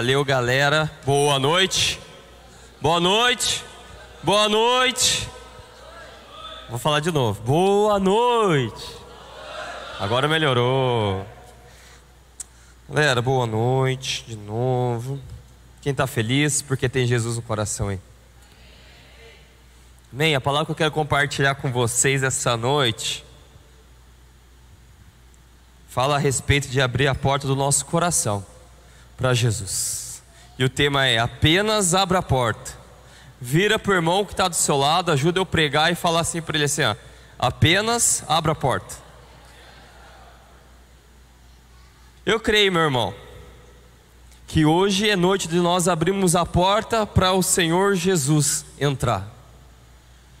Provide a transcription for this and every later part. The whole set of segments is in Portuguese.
Valeu, galera. Boa noite. Boa noite. Boa noite. Vou falar de novo. Boa noite. Agora melhorou. Galera, boa noite de novo. Quem está feliz porque tem Jesus no coração aí? Amém. A palavra que eu quero compartilhar com vocês essa noite fala a respeito de abrir a porta do nosso coração para Jesus. E o tema é: apenas abra a porta. Vira para o irmão que está do seu lado, ajuda eu pregar e falar assim para ele assim: ó, apenas abra a porta. Eu creio, meu irmão, que hoje é noite de nós abrirmos a porta para o Senhor Jesus entrar.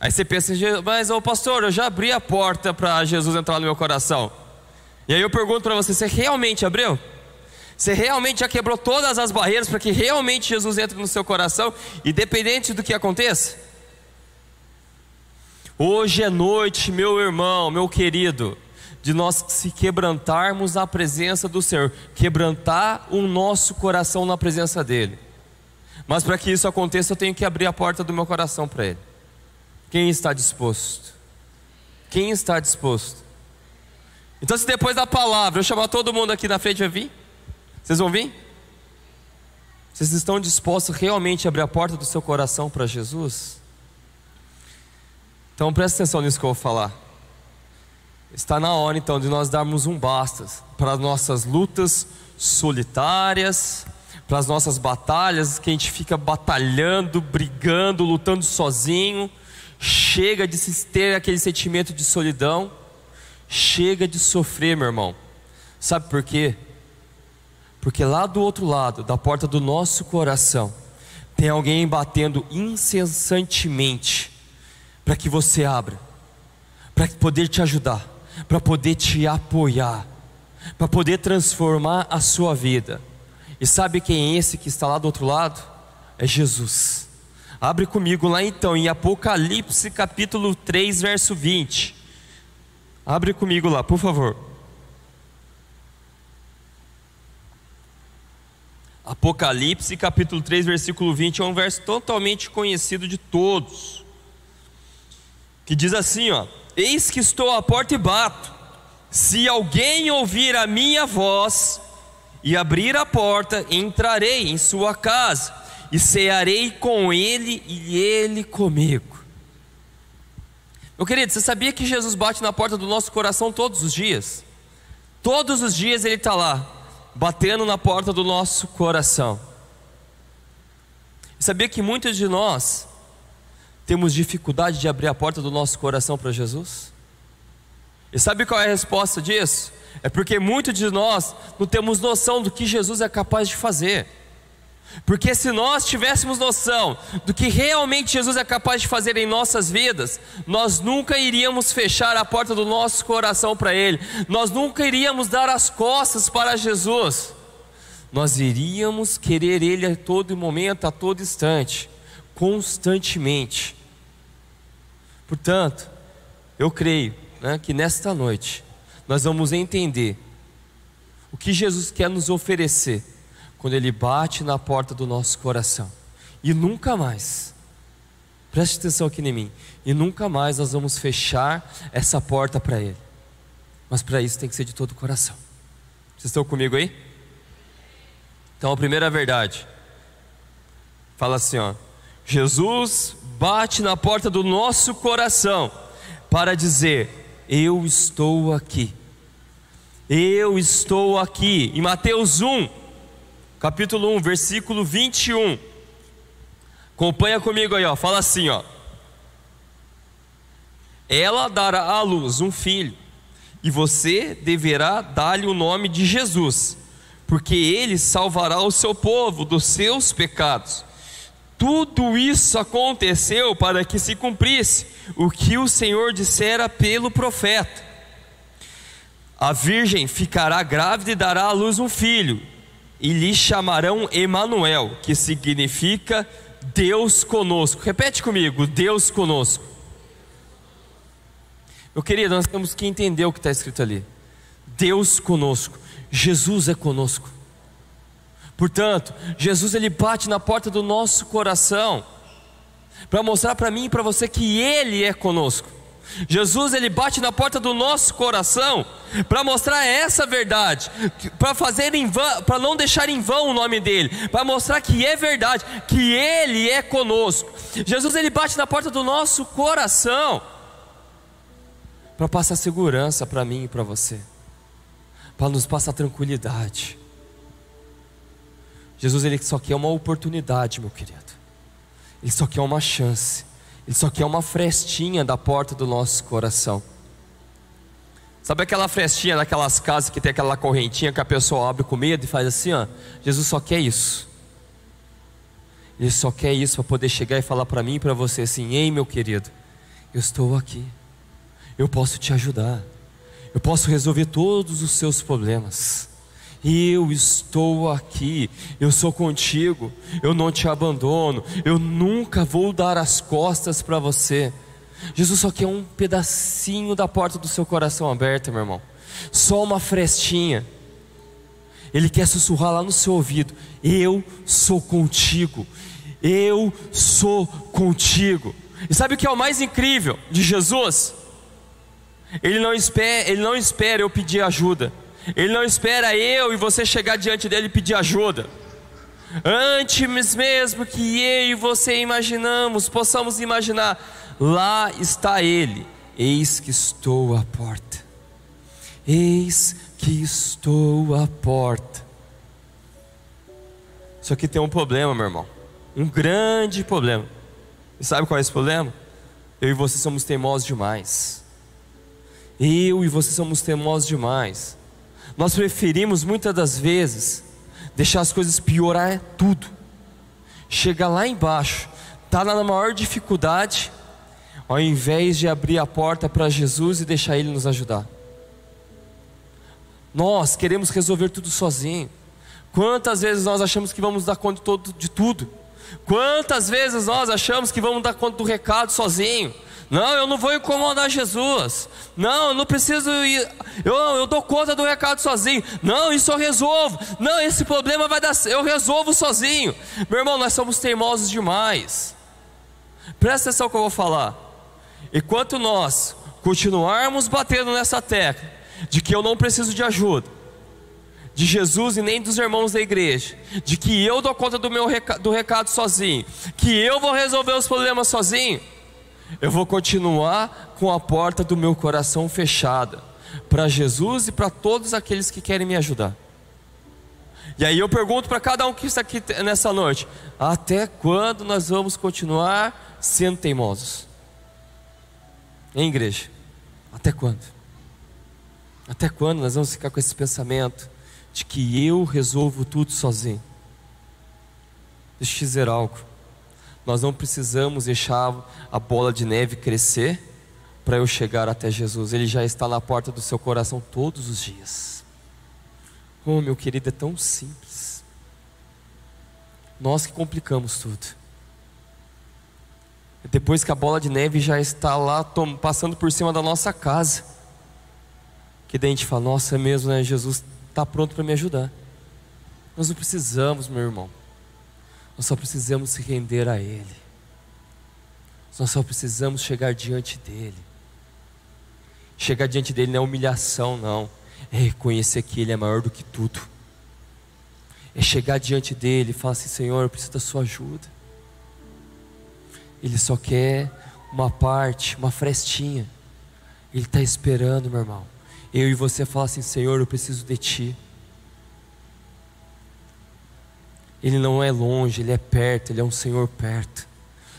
Aí você pensa, mas ô pastor, eu já abri a porta para Jesus entrar no meu coração. E aí eu pergunto para você: você realmente abriu? Você realmente já quebrou todas as barreiras para que realmente Jesus entre no seu coração, independente do que aconteça? Hoje é noite, meu irmão, meu querido, de nós se quebrantarmos na presença do Senhor, quebrantar o nosso coração na presença dEle. Mas para que isso aconteça, eu tenho que abrir a porta do meu coração para Ele. Quem está disposto? Quem está disposto? Então, se depois da palavra eu chamar todo mundo aqui na frente, vai vir? Vocês vão vir? Vocês estão dispostos realmente a abrir a porta do seu coração para Jesus? Então presta atenção nisso que eu vou falar. Está na hora então de nós darmos um basta para as nossas lutas solitárias, para as nossas batalhas que a gente fica batalhando, brigando, lutando sozinho. Chega de se ter aquele sentimento de solidão. Chega de sofrer, meu irmão. Sabe por quê? Porque lá do outro lado, da porta do nosso coração, tem alguém batendo incessantemente para que você abra, para poder te ajudar, para poder te apoiar, para poder transformar a sua vida. E sabe quem é esse que está lá do outro lado? É Jesus. Abre comigo lá então em Apocalipse capítulo 3, verso 20. Abre comigo lá, por favor. Apocalipse capítulo 3, versículo 20 é um verso totalmente conhecido de todos. Que diz assim, ó: Eis que estou à porta e bato. Se alguém ouvir a minha voz e abrir a porta, entrarei em sua casa e cearei com ele e ele comigo. Meu querido, você sabia que Jesus bate na porta do nosso coração todos os dias? Todos os dias ele está lá batendo na porta do nosso coração. Sabia que muitos de nós temos dificuldade de abrir a porta do nosso coração para Jesus? E sabe qual é a resposta disso? É porque muitos de nós não temos noção do que Jesus é capaz de fazer. Porque se nós tivéssemos noção do que realmente Jesus é capaz de fazer em nossas vidas, nós nunca iríamos fechar a porta do nosso coração para Ele, nós nunca iríamos dar as costas para Jesus, nós iríamos querer Ele a todo momento, a todo instante, constantemente. Portanto, eu creio né, que nesta noite nós vamos entender o que Jesus quer nos oferecer quando Ele bate na porta do nosso coração. E nunca mais, preste atenção aqui em mim, e nunca mais nós vamos fechar essa porta para Ele. Mas para isso tem que ser de todo o coração. Vocês estão comigo aí? Então a primeira verdade, fala assim: ó, Jesus bate na porta do nosso coração para dizer: Eu estou aqui. Eu estou aqui. Em Mateus 1, capítulo 1, versículo 21. Acompanha comigo aí, ó. Fala assim, ó. Ela dará à luz um filho, e você deverá dar-lhe o nome de Jesus, porque ele salvará o seu povo dos seus pecados. Tudo isso aconteceu para que se cumprisse o que o Senhor dissera pelo profeta. A virgem ficará grávida e dará à luz um filho, e lhe chamarão Emanuel, que significa Deus conosco. Repete comigo, Deus conosco. Meu querido, nós temos que entender o que está escrito ali. Deus conosco, Jesus é conosco. Portanto, Jesus ele bate na porta do nosso coração para mostrar para mim e para você que ele é conosco. Jesus ele bate na porta do nosso coração para mostrar essa verdade, para fazer em para não deixar em vão o nome dele, para mostrar que é verdade, que ele é conosco. Jesus ele bate na porta do nosso coração para passar segurança para mim e para você, para nos passar tranquilidade. Jesus ele só quer uma oportunidade, meu querido. Ele só quer uma chance. Ele só quer uma frestinha da porta do nosso coração. Sabe aquela frestinha daquelas casas que tem aquela correntinha que a pessoa abre com medo e faz assim, ó? Jesus só quer isso. Ele só quer isso para poder chegar e falar para mim e para você assim: "Ei, meu querido, eu estou aqui. Eu posso te ajudar. Eu posso resolver todos os seus problemas. Eu estou aqui, eu sou contigo, eu não te abandono, eu nunca vou dar as costas para você. Jesus só quer um pedacinho da porta do seu coração aberta, meu irmão, só uma frestinha. Ele quer sussurrar lá no seu ouvido: Eu sou contigo, eu sou contigo. E sabe o que é o mais incrível de Jesus? Ele não espera, ele não espera eu pedir ajuda. Ele não espera eu e você chegar diante dele e pedir ajuda. Antes mesmo que eu e você imaginamos, possamos imaginar, lá está ele. Eis que estou à porta. Eis que estou à porta. Só que tem um problema, meu irmão. Um grande problema. E sabe qual é esse problema? Eu e você somos teimosos demais. Eu e você somos teimosos demais. Nós preferimos muitas das vezes deixar as coisas piorar tudo. Chegar lá embaixo, tá na maior dificuldade, ao invés de abrir a porta para Jesus e deixar Ele nos ajudar. Nós queremos resolver tudo sozinho. Quantas vezes nós achamos que vamos dar conta de tudo? Quantas vezes nós achamos que vamos dar conta do recado sozinho? Não, eu não vou incomodar Jesus. Não, eu não preciso ir. Eu, eu dou conta do recado sozinho. Não, isso eu resolvo. Não, esse problema vai dar. Eu resolvo sozinho. Meu irmão, nós somos teimosos demais. Presta atenção que eu vou falar. Enquanto nós continuarmos batendo nessa tecla de que eu não preciso de ajuda, de Jesus e nem dos irmãos da igreja, de que eu dou conta do meu recado, do recado sozinho, que eu vou resolver os problemas sozinho eu vou continuar com a porta do meu coração fechada para Jesus e para todos aqueles que querem me ajudar. E aí eu pergunto para cada um que está aqui nessa noite: até quando nós vamos continuar sendo teimosos? Em igreja? Até quando? Até quando nós vamos ficar com esse pensamento de que eu resolvo tudo sozinho? Deixa eu dizer algo. Nós não precisamos deixar a bola de neve crescer para eu chegar até Jesus. Ele já está na porta do seu coração todos os dias. Oh, meu querido, é tão simples. Nós que complicamos tudo. Depois que a bola de neve já está lá passando por cima da nossa casa, que daí a gente fala: Nossa, é mesmo, né? Jesus está pronto para me ajudar. Nós não precisamos, meu irmão. Nós só precisamos se render a Ele. Nós só precisamos chegar diante dEle. Chegar diante dEle não é humilhação, não. É reconhecer que Ele é maior do que tudo. É chegar diante dEle e falar assim: Senhor, eu preciso da Sua ajuda. Ele só quer uma parte, uma frestinha. Ele está esperando, meu irmão. Eu e você falar assim: Senhor, eu preciso de Ti. Ele não é longe, Ele é perto, Ele é um Senhor perto.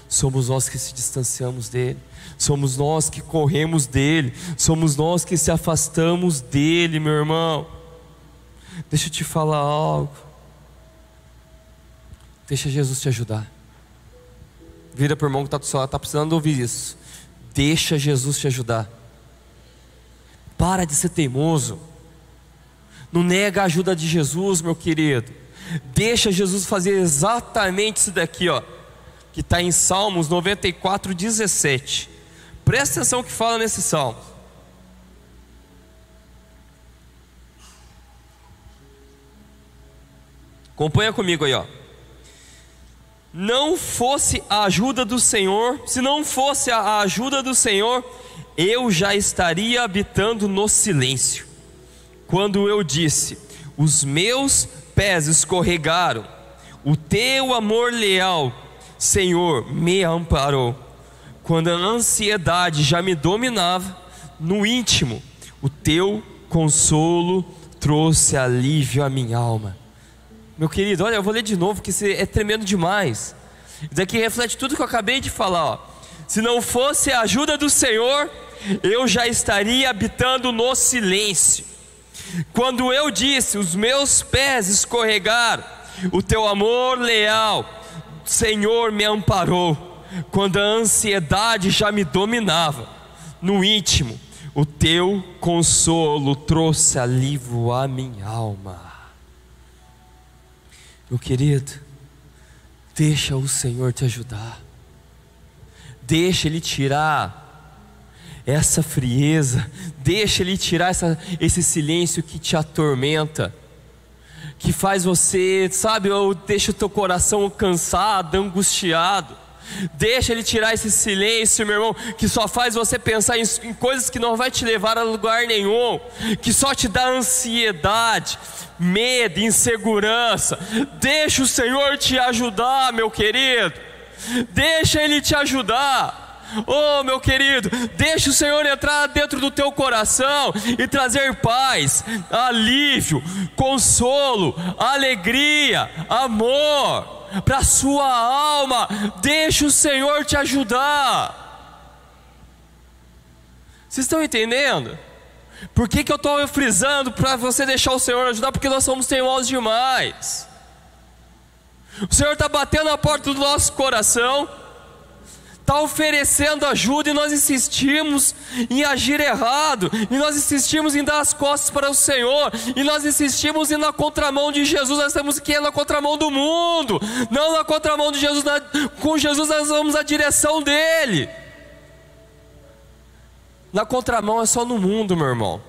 Somos nós que se distanciamos dele, somos nós que corremos dele, somos nós que se afastamos dele, meu irmão. Deixa eu te falar algo. Deixa Jesus te ajudar. Vira para o irmão que está do seu lado, está precisando ouvir isso. Deixa Jesus te ajudar. Para de ser teimoso. Não nega a ajuda de Jesus, meu querido. Deixa Jesus fazer exatamente isso daqui, ó, que está em Salmos 94, 17. Presta atenção que fala nesse salmo. Acompanha comigo aí, ó. Não fosse a ajuda do Senhor, se não fosse a ajuda do Senhor, eu já estaria habitando no silêncio. Quando eu disse: Os meus pés escorregaram, o teu amor leal, Senhor, me amparou. Quando a ansiedade já me dominava, no íntimo, o teu consolo trouxe alívio à minha alma. Meu querido, olha, eu vou ler de novo, que isso é tremendo demais. Isso aqui reflete tudo que eu acabei de falar. Ó. Se não fosse a ajuda do Senhor, eu já estaria habitando no silêncio. Quando eu disse, os meus pés escorregaram, o teu amor leal, Senhor, me amparou. Quando a ansiedade já me dominava, no íntimo, o teu consolo trouxe alívio à minha alma. Meu querido, deixa o Senhor te ajudar, deixa Ele tirar essa frieza, deixa Ele tirar essa, esse silêncio que te atormenta, que faz você, sabe, ou deixa o teu coração cansado, angustiado. Deixa ele tirar esse silêncio, meu irmão, que só faz você pensar em, em, coisas que não vai te levar a lugar nenhum, que só te dá ansiedade, medo, insegurança. Deixa o Senhor te ajudar, meu querido. Deixa ele te ajudar. Oh, meu querido, deixa o Senhor entrar dentro do teu coração e trazer paz, alívio, consolo, alegria, amor para a sua alma. Deixa o Senhor te ajudar. Vocês estão entendendo? Por que, que eu estou frisando para você deixar o Senhor ajudar? Porque nós somos teimosos demais. O Senhor está batendo na porta do nosso coração está oferecendo ajuda e nós insistimos em agir errado, e nós insistimos em dar as costas para o Senhor, e nós insistimos em ir na contramão de Jesus, nós temos que ir na contramão do mundo, não na contramão de Jesus, na, com Jesus nós vamos na direção dele. Na contramão é só no mundo, meu irmão.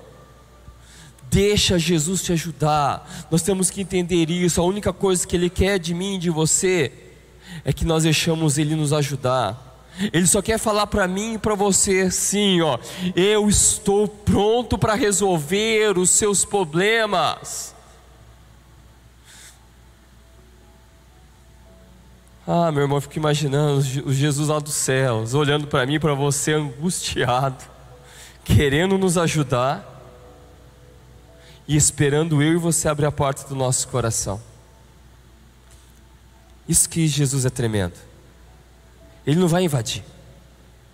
Deixa Jesus te ajudar. Nós temos que entender isso. A única coisa que Ele quer de mim e de você é que nós deixamos Ele nos ajudar. Ele só quer falar para mim e para você assim, ó, eu estou pronto para resolver os seus problemas. Ah, meu irmão, eu fico imaginando o Jesus lá dos céus, olhando para mim e para você angustiado, querendo nos ajudar e esperando eu e você abrir a porta do nosso coração. Isso que Jesus é tremendo. Ele não vai invadir.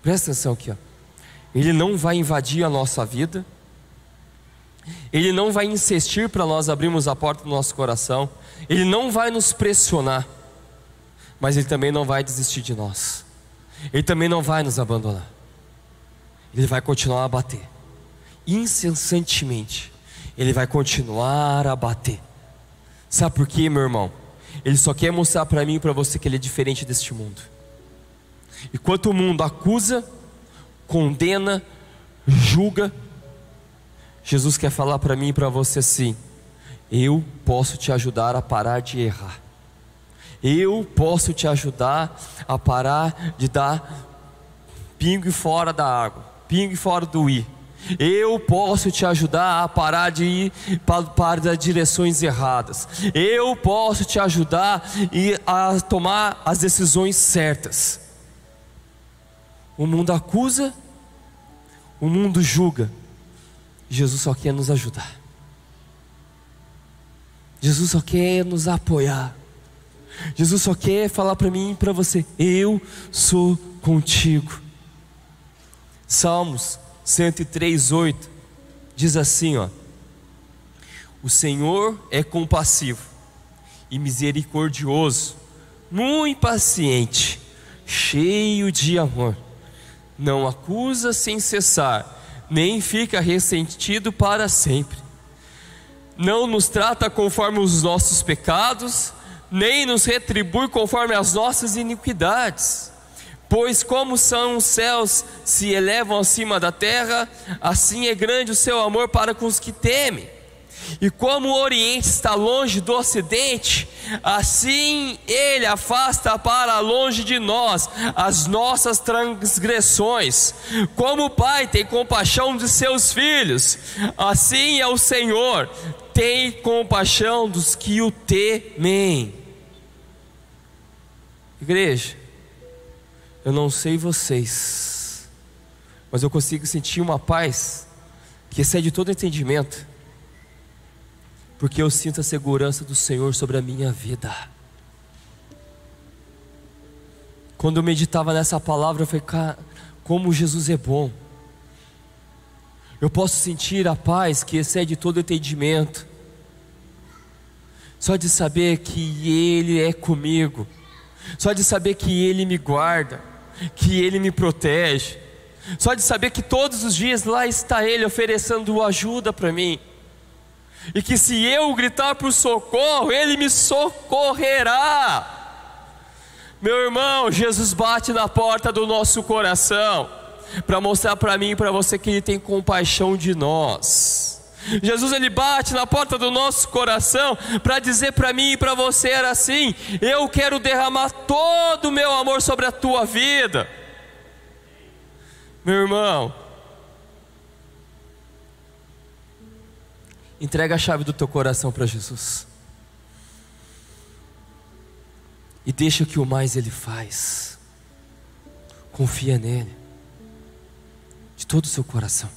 Presta atenção aqui, ó. Ele não vai invadir a nossa vida. Ele não vai insistir para nós abrirmos a porta do nosso coração. Ele não vai nos pressionar. Mas ele também não vai desistir de nós. Ele também não vai nos abandonar. Ele vai continuar a bater. Incessantemente. Ele vai continuar a bater. Sabe por quê, meu irmão? Ele só quer mostrar para mim e para você que ele é diferente deste mundo. Enquanto o mundo acusa, condena, julga, Jesus quer falar para mim e para você assim: eu posso te ajudar a parar de errar. Eu posso te ajudar a parar de dar pingue fora da água, pingue fora do i. Eu posso te ajudar a parar de ir para, para direções erradas. Eu posso te ajudar a tomar as decisões certas. O mundo acusa, o mundo julga. Jesus só quer nos ajudar. Jesus só quer nos apoiar. Jesus só quer falar para mim e para você: Eu sou contigo. Salmos 103, 8 diz assim: ó, O Senhor é compassivo e misericordioso, muito paciente, cheio de amor não acusa sem cessar, nem fica ressentido para sempre. Não nos trata conforme os nossos pecados, nem nos retribui conforme as nossas iniquidades. Pois como são os céus se elevam acima da terra, assim é grande o seu amor para com os que temem. E como o Oriente está longe do Ocidente, assim Ele afasta para longe de nós as nossas transgressões. Como o Pai tem compaixão de seus filhos, assim é o Senhor, tem compaixão dos que o temem. Igreja, eu não sei vocês, mas eu consigo sentir uma paz que excede todo entendimento porque eu sinto a segurança do Senhor sobre a minha vida. Quando eu meditava nessa palavra, eu falei, cara, como Jesus é bom. Eu posso sentir a paz que excede todo entendimento, só de saber que Ele é comigo, só de saber que Ele me guarda, que Ele me protege, só de saber que todos os dias lá está Ele oferecendo ajuda para mim e que se eu gritar por socorro, Ele me socorrerá. Meu irmão, Jesus bate na porta do nosso coração para mostrar para mim e para você que Ele tem compaixão de nós. Jesus ele bate na porta do nosso coração para dizer para mim e para você era assim: eu quero derramar todo o meu amor sobre a tua vida. Meu irmão, Entrega a chave do teu coração para Jesus. E deixa que o mais Ele faz. Confia nele. De todo o seu coração.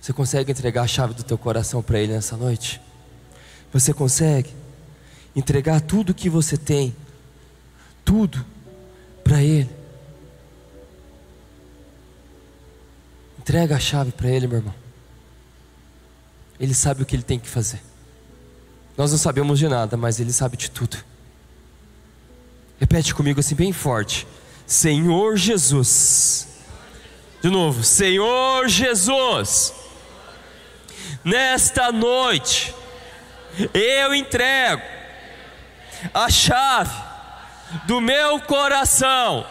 Você consegue entregar a chave do teu coração para Ele nessa noite? Você consegue entregar tudo que você tem, tudo para Ele? Entrega a chave para Ele, meu irmão. Ele sabe o que ele tem que fazer. Nós não sabemos de nada, mas ele sabe de tudo. Repete comigo assim, bem forte: Senhor Jesus. De novo, Senhor Jesus. Nesta noite, eu entrego a chave do meu coração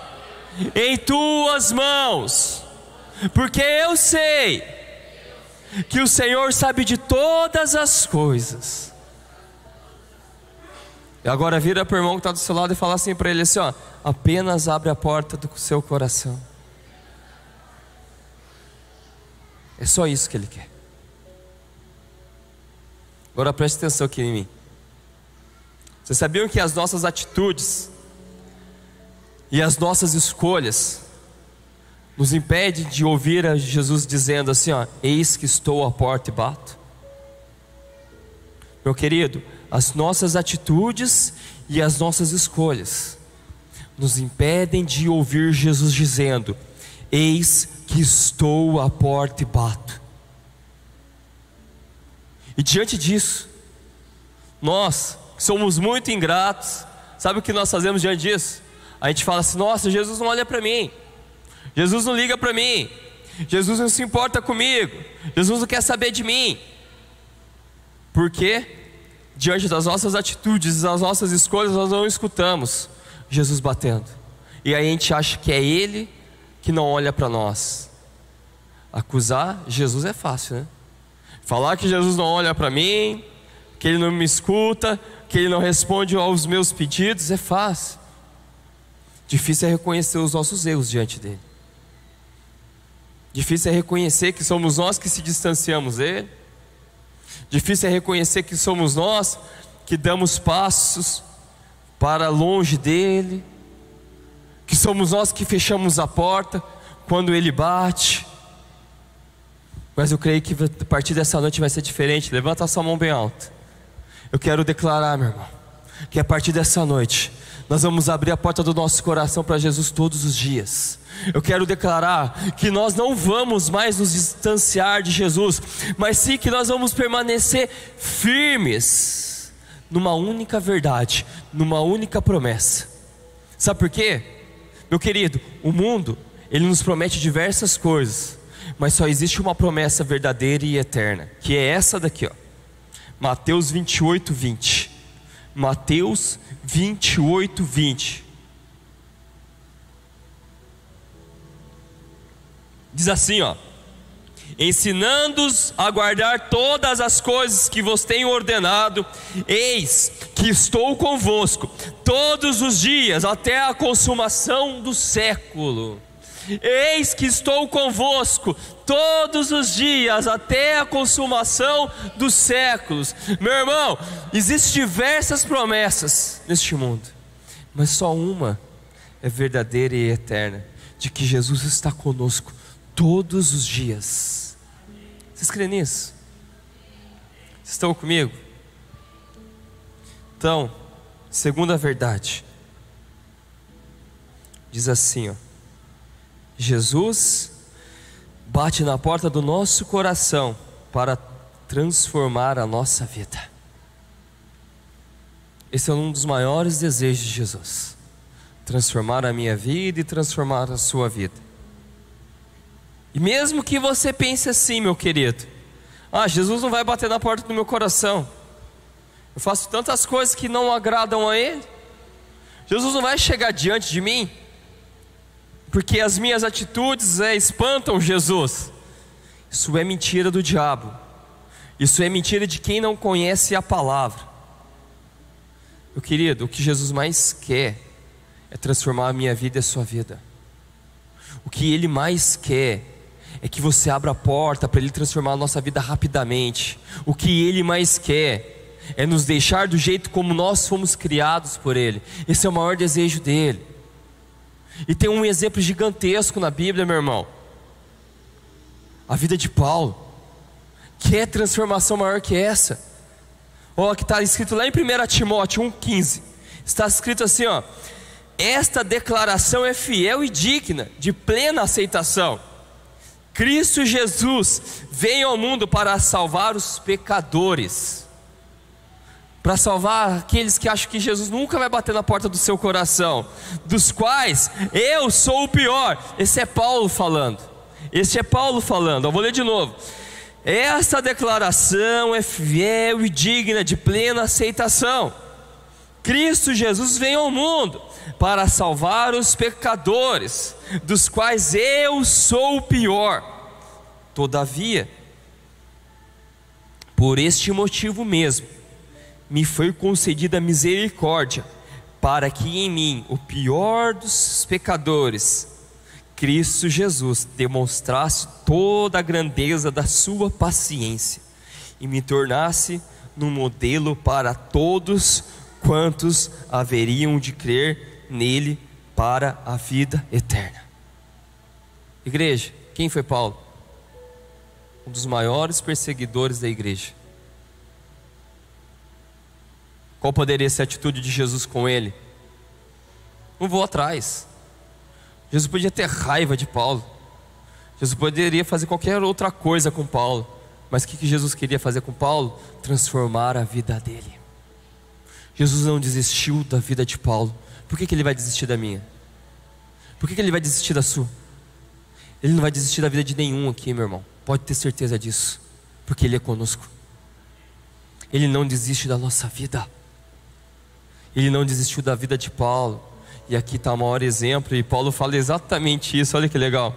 em tuas mãos, porque eu sei que o Senhor sabe de todas as coisas. E agora vira para o irmão que está do seu lado e fala assim para ele assim: ó, apenas abre a porta do seu coração. É só isso que ele quer. Agora preste atenção aqui em mim. Vocês sabiam que as nossas atitudes e as nossas escolhas nos impede de ouvir a Jesus dizendo assim: ó, Eis que estou à porta e bato. Meu querido, as nossas atitudes e as nossas escolhas nos impedem de ouvir Jesus dizendo: Eis que estou à porta e bato. E diante disso, nós somos muito ingratos, sabe o que nós fazemos diante disso? A gente fala assim: Nossa, Jesus não olha para mim. Jesus não liga para mim. Jesus não se importa comigo. Jesus não quer saber de mim. Porque diante das nossas atitudes, das nossas escolhas, nós não escutamos Jesus batendo. E aí a gente acha que é Ele que não olha para nós. Acusar Jesus é fácil, né? Falar que Jesus não olha para mim, que Ele não me escuta, que Ele não responde aos meus pedidos é fácil. Difícil é reconhecer os nossos erros diante dele. Difícil é reconhecer que somos nós que se distanciamos dele. Difícil é reconhecer que somos nós que damos passos para longe dele. Que somos nós que fechamos a porta quando ele bate. Mas eu creio que a partir dessa noite vai ser diferente. Levanta sua mão bem alta. Eu quero declarar, meu irmão, que a partir dessa noite nós vamos abrir a porta do nosso coração para Jesus todos os dias. Eu quero declarar que nós não vamos mais nos distanciar de Jesus, mas sim que nós vamos permanecer firmes numa única verdade, numa única promessa. Sabe por quê? Meu querido, o mundo, ele nos promete diversas coisas, mas só existe uma promessa verdadeira e eterna, que é essa daqui, ó. Mateus 28, 20. Mateus 28, 20. Diz assim, ó: ensinando-os a guardar todas as coisas que vos tenho ordenado. Eis que estou convosco todos os dias até a consumação do século. Eis que estou convosco todos os dias até a consumação dos séculos. Meu irmão, existem diversas promessas neste mundo, mas só uma é verdadeira e eterna: de que Jesus está conosco todos os dias. Vocês creem nisso? Vocês estão comigo? Então, segunda verdade, diz assim: ó, Jesus bate na porta do nosso coração para transformar a nossa vida. Esse é um dos maiores desejos de Jesus: transformar a minha vida e transformar a sua vida. E mesmo que você pense assim, meu querido, ah, Jesus não vai bater na porta do meu coração. Eu faço tantas coisas que não agradam a Ele. Jesus não vai chegar diante de mim porque as minhas atitudes é, espantam Jesus. Isso é mentira do diabo. Isso é mentira de quem não conhece a palavra. Meu querido, o que Jesus mais quer é transformar a minha vida e a sua vida. O que Ele mais quer é que você abra a porta para Ele transformar a nossa vida rapidamente. O que Ele mais quer é nos deixar do jeito como nós fomos criados por Ele. Esse é o maior desejo dele. E tem um exemplo gigantesco na Bíblia, meu irmão. A vida de Paulo. Que é transformação maior que essa? Ó, que está escrito lá em 1 Timóteo 1,15. Está escrito assim, ó. Esta declaração é fiel e digna de plena aceitação. Cristo Jesus veio ao mundo para salvar os pecadores para salvar aqueles que acham que Jesus nunca vai bater na porta do seu coração, dos quais eu sou o pior. Esse é Paulo falando. Esse é Paulo falando. Eu vou ler de novo. Essa declaração é fiel e digna de plena aceitação. Cristo Jesus veio ao mundo para salvar os pecadores, dos quais eu sou o pior. Todavia, por este motivo mesmo, me foi concedida misericórdia, para que em mim, o pior dos pecadores, Cristo Jesus demonstrasse toda a grandeza da sua paciência e me tornasse no modelo para todos quantos haveriam de crer nele para a vida eterna. Igreja, quem foi Paulo? Um dos maiores perseguidores da igreja. Qual poderia ser a atitude de Jesus com ele? Não vou atrás. Jesus podia ter raiva de Paulo. Jesus poderia fazer qualquer outra coisa com Paulo. Mas o que Jesus queria fazer com Paulo? Transformar a vida dele. Jesus não desistiu da vida de Paulo. Por que, que ele vai desistir da minha? Por que, que ele vai desistir da sua? Ele não vai desistir da vida de nenhum aqui, meu irmão. Pode ter certeza disso. Porque ele é conosco. Ele não desiste da nossa vida. Ele não desistiu da vida de Paulo. E aqui está o maior exemplo, e Paulo fala exatamente isso, olha que legal.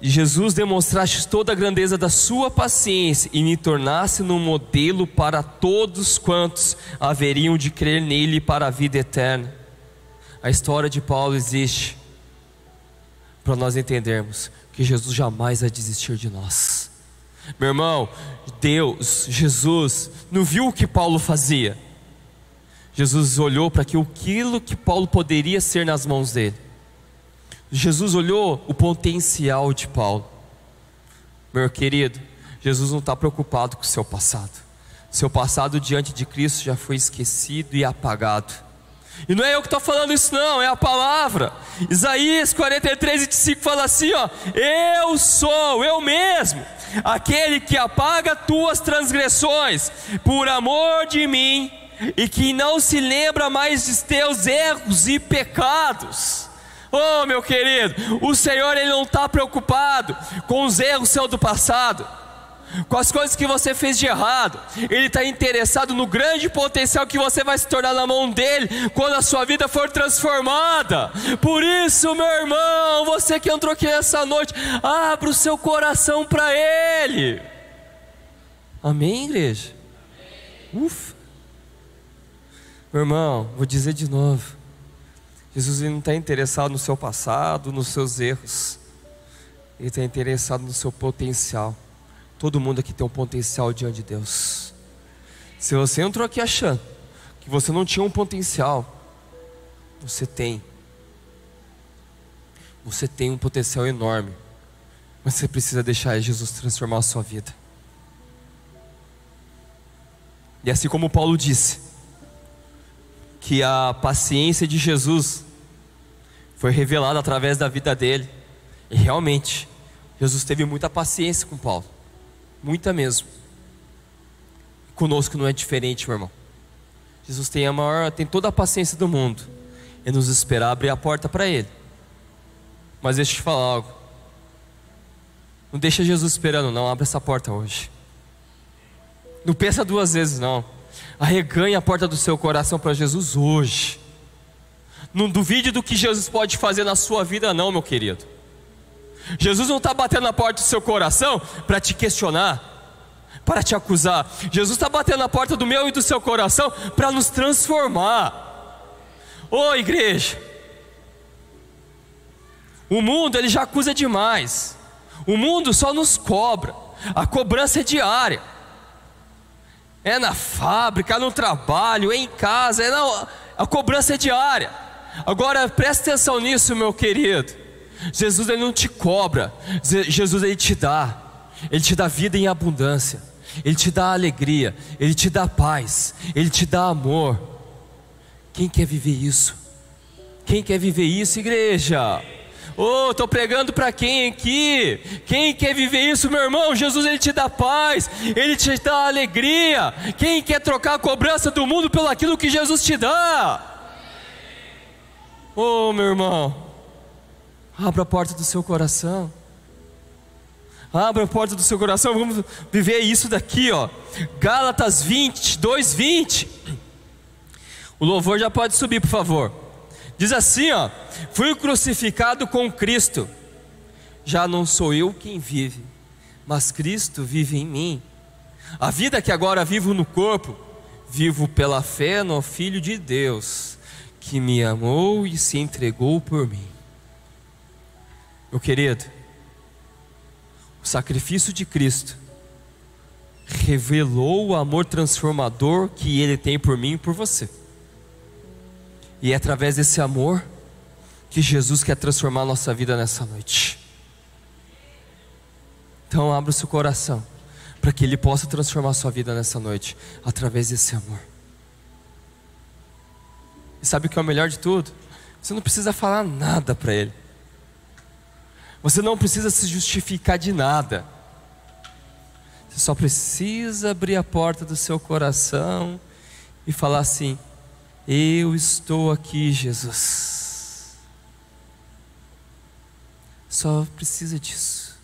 Jesus demonstraste toda a grandeza da sua paciência e me tornasse no modelo para todos quantos haveriam de crer nele para a vida eterna. A história de Paulo existe para nós entendermos que Jesus jamais vai desistir de nós. Meu irmão, Deus, Jesus, não viu o que Paulo fazia Jesus olhou para aquilo que Paulo poderia ser nas mãos dele. Jesus olhou o potencial de Paulo. Meu querido, Jesus não está preocupado com o seu passado. Seu passado diante de Cristo já foi esquecido e apagado. E não é eu que estou falando isso, não, é a palavra. Isaías 43, 25 fala assim: ó, Eu sou, eu mesmo, aquele que apaga tuas transgressões, por amor de mim e que não se lembra mais de teus erros e pecados. Oh, meu querido, o Senhor ele não está preocupado com os erros seu do passado. com as coisas que você fez de errado. Ele está interessado no grande potencial que você vai se tornar na mão dele quando a sua vida for transformada. Por isso, meu irmão, você que entrou aqui essa noite, abra o seu coração para ele. Amém, igreja? Ufa. Meu irmão, vou dizer de novo. Jesus não está interessado no seu passado, nos seus erros. Ele está interessado no seu potencial. Todo mundo aqui tem um potencial diante de Deus. Se você entrou aqui achando que você não tinha um potencial, você tem. Você tem um potencial enorme. Mas você precisa deixar Jesus transformar a sua vida. E assim como Paulo disse, que a paciência de Jesus foi revelada através da vida dele. E realmente, Jesus teve muita paciência com Paulo. Muita mesmo. Conosco não é diferente, meu irmão. Jesus tem a maior, tem toda a paciência do mundo. E nos esperar abrir a porta para ele. Mas deixa eu te falar algo. Não deixa Jesus esperando, não. Abre essa porta hoje. Não pensa duas vezes, não. Arreganhe a porta do seu coração para Jesus hoje. Não duvide do que Jesus pode fazer na sua vida, não, meu querido. Jesus não está batendo na porta do seu coração para te questionar, para te acusar. Jesus está batendo na porta do meu e do seu coração para nos transformar. Ô igreja, o mundo ele já acusa demais. O mundo só nos cobra. A cobrança é diária. É na fábrica, no trabalho, é em casa, é na... a cobrança é diária. Agora presta atenção nisso, meu querido. Jesus ele não te cobra, Jesus ele te dá. Ele te dá vida em abundância. Ele te dá alegria, ele te dá paz, ele te dá amor. Quem quer viver isso? Quem quer viver isso, igreja? Oh, estou pregando para quem aqui? Quem quer viver isso, meu irmão? Jesus ele te dá paz, ele te dá alegria. Quem quer trocar a cobrança do mundo pelo aquilo que Jesus te dá? Oh, meu irmão, abra a porta do seu coração. Abra a porta do seu coração, vamos viver isso daqui, ó. Gálatas 20, 2, 20. O louvor já pode subir, por favor. Diz assim, ó: Fui crucificado com Cristo. Já não sou eu quem vive, mas Cristo vive em mim. A vida que agora vivo no corpo, vivo pela fé no Filho de Deus que me amou e se entregou por mim. Meu querido, o sacrifício de Cristo revelou o amor transformador que Ele tem por mim e por você. E é através desse amor que Jesus quer transformar a nossa vida nessa noite. Então abra o seu coração para que Ele possa transformar a sua vida nessa noite através desse amor. E sabe o que é o melhor de tudo? Você não precisa falar nada para Ele. Você não precisa se justificar de nada. Você só precisa abrir a porta do seu coração e falar assim: Eu estou aqui, Jesus. Só precisa disso.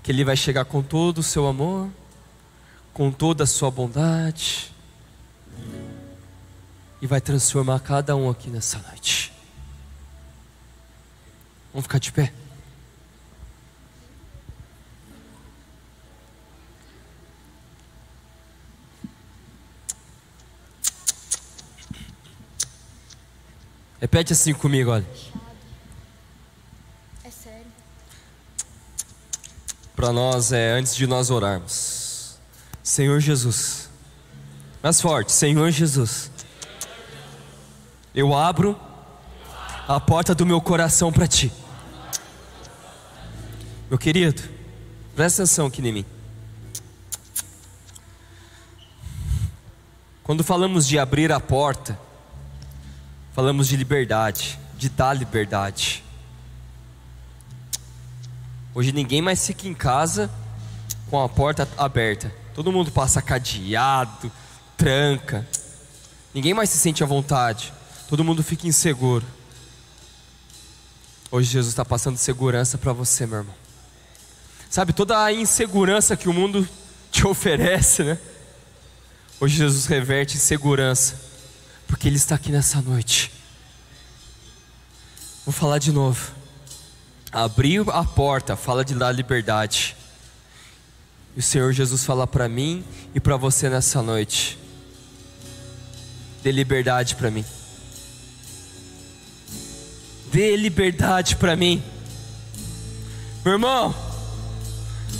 Que Ele vai chegar com todo o seu amor, com toda a sua bondade e vai transformar cada um aqui nessa noite. Vamos ficar de pé. Repete assim comigo, olha. É sério. Para nós é antes de nós orarmos. Senhor Jesus. Mais forte, Senhor Jesus eu abro a porta do meu coração para ti. Meu querido, presta atenção aqui em mim. Quando falamos de abrir a porta, falamos de liberdade, de dar liberdade. Hoje ninguém mais fica em casa com a porta aberta. Todo mundo passa cadeado, tranca. Ninguém mais se sente à vontade. Todo mundo fica inseguro. Hoje Jesus está passando segurança para você, meu irmão. Sabe, toda a insegurança que o mundo te oferece, né? Hoje Jesus reverte em segurança, porque Ele está aqui nessa noite. Vou falar de novo. Abriu a porta, fala de dar liberdade. E o Senhor Jesus fala para mim e para você nessa noite: dê liberdade para mim. Dê liberdade para mim. Meu irmão,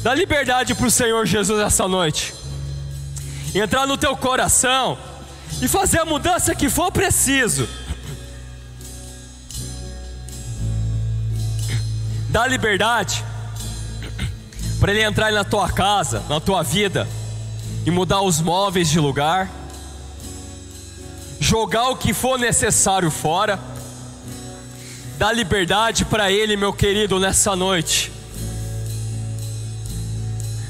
dá liberdade para o Senhor Jesus essa noite. Entrar no teu coração e fazer a mudança que for preciso. Dá liberdade para Ele entrar na tua casa, na tua vida e mudar os móveis de lugar, jogar o que for necessário fora Dá liberdade para Ele, meu querido, nessa noite.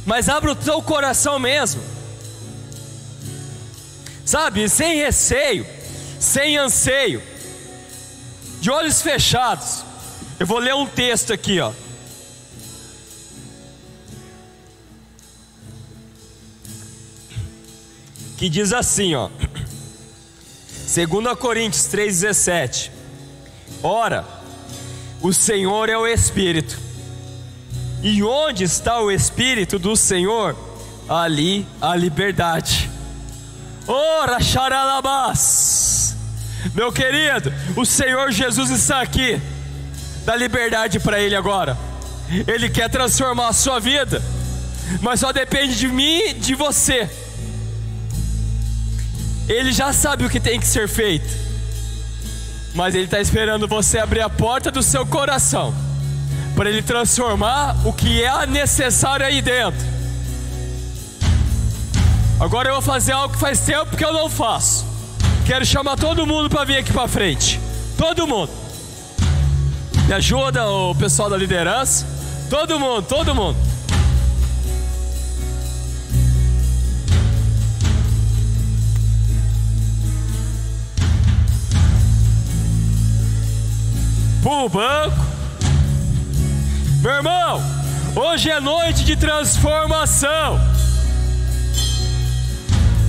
Mas abra o teu coração mesmo. Sabe, sem receio, sem anseio, de olhos fechados. Eu vou ler um texto aqui, ó. Que diz assim, ó. 2 Coríntios 3,17. Ora, o Senhor é o Espírito. E onde está o Espírito do Senhor? Ali a liberdade. Ora, xaralabás. Meu querido, o Senhor Jesus está aqui. Dá liberdade para Ele agora. Ele quer transformar a sua vida. Mas só depende de mim e de você. Ele já sabe o que tem que ser feito. Mas Ele está esperando você abrir a porta do seu coração para Ele transformar o que é necessário aí dentro. Agora eu vou fazer algo que faz tempo que eu não faço. Quero chamar todo mundo para vir aqui para frente. Todo mundo. Me ajuda o pessoal da liderança. Todo mundo, todo mundo. para o banco. Meu irmão, hoje é noite de transformação.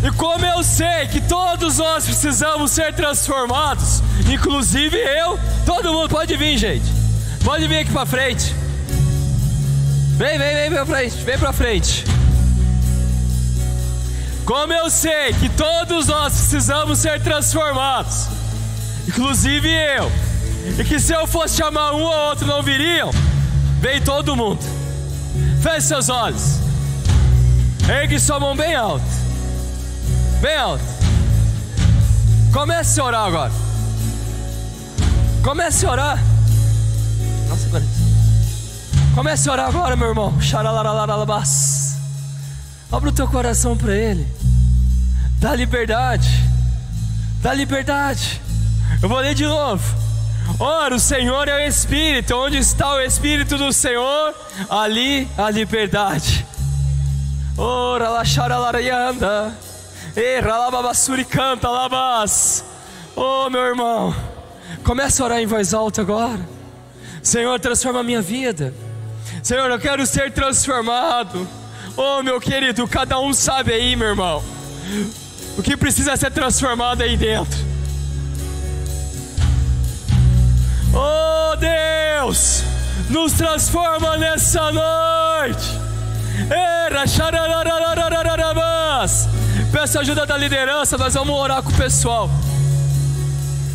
E como eu sei que todos nós precisamos ser transformados, inclusive eu, todo mundo pode vir, gente. Pode vir aqui para frente. Vem, vem, vem para frente, vem para frente. Como eu sei que todos nós precisamos ser transformados, inclusive eu, e que se eu fosse chamar um ou outro não viriam, vem todo mundo. Feche seus olhos. Ergue sua mão bem alto. Bem alto. Comece a orar agora. Comece a orar. Nossa, agora. Comece a orar agora, meu irmão. Xaralarararabás. Abra o teu coração para Ele. Dá liberdade. Dá liberdade. Eu vou ler de novo. Ora, o Senhor é o Espírito, onde está o Espírito do Senhor, ali a liberdade. Ora, la xaralarayanda, erra lababassuri canta labas. Oh, meu irmão, comece a orar em voz alta agora. Senhor, transforma a minha vida. Senhor, eu quero ser transformado. Oh, meu querido, cada um sabe aí, meu irmão, o que precisa ser transformado aí dentro. Oh Deus, nos transforma nessa noite. Peça ajuda da liderança, nós vamos orar com o pessoal.